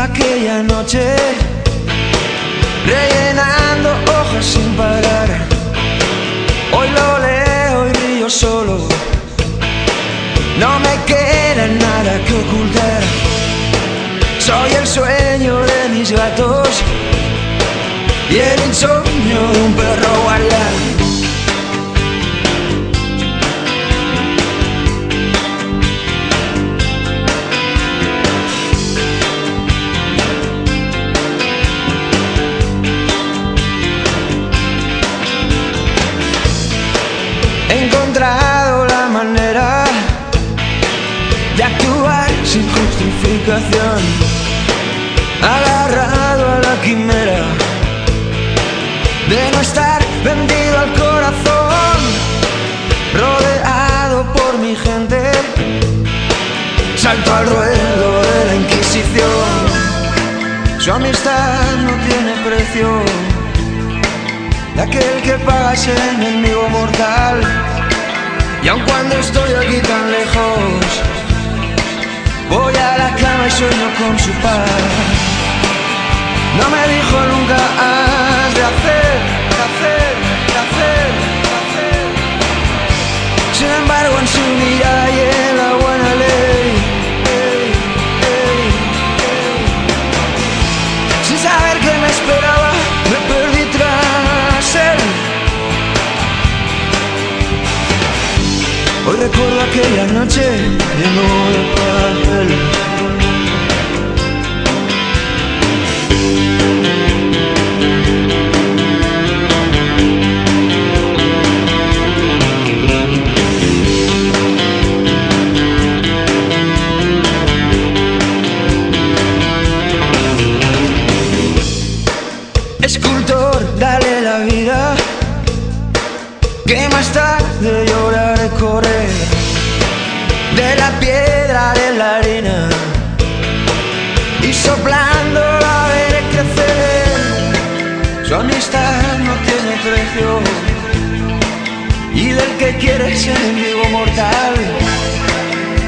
aquella noche, no me queda nada que ocultar. Soy el sueño de mis gatos y el insomnio de un perro guardián. la agarrado a la quimera de no estar vendido al corazón, rodeado por mi gente, salto al ruedo de la Inquisición. Su amistad no tiene precio, de aquel que paga ese enemigo mortal. Y aun cuando estoy aquí tan lejos, sueño con su paz. No me dijo nunca has de hacer, de hacer, de hacer, de hacer. Sin embargo, en su mirada y en la buena ley, sin saber que me esperaba, me perdí tras él. Hoy recuerdo aquella noche lleno de piedra de la arena y soplando la veré crecer. Su amistad no tiene precio y del que quiere ser enemigo mortal.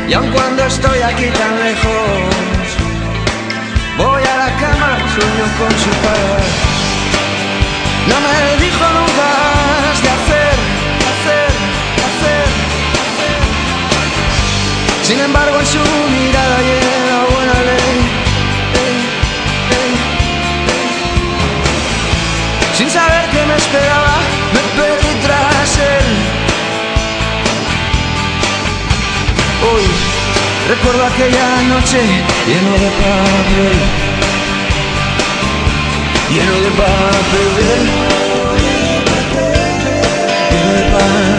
Y aun cuando estoy aquí tan lejos, voy a la cama, sueño con su paz. No me dijo nunca Sin embargo, en su mirada llena buena ley. Sin saber qué me esperaba, me perdí tras él. Hoy recuerdo aquella noche lleno de papel. Lleno de papel. Lleno de papel.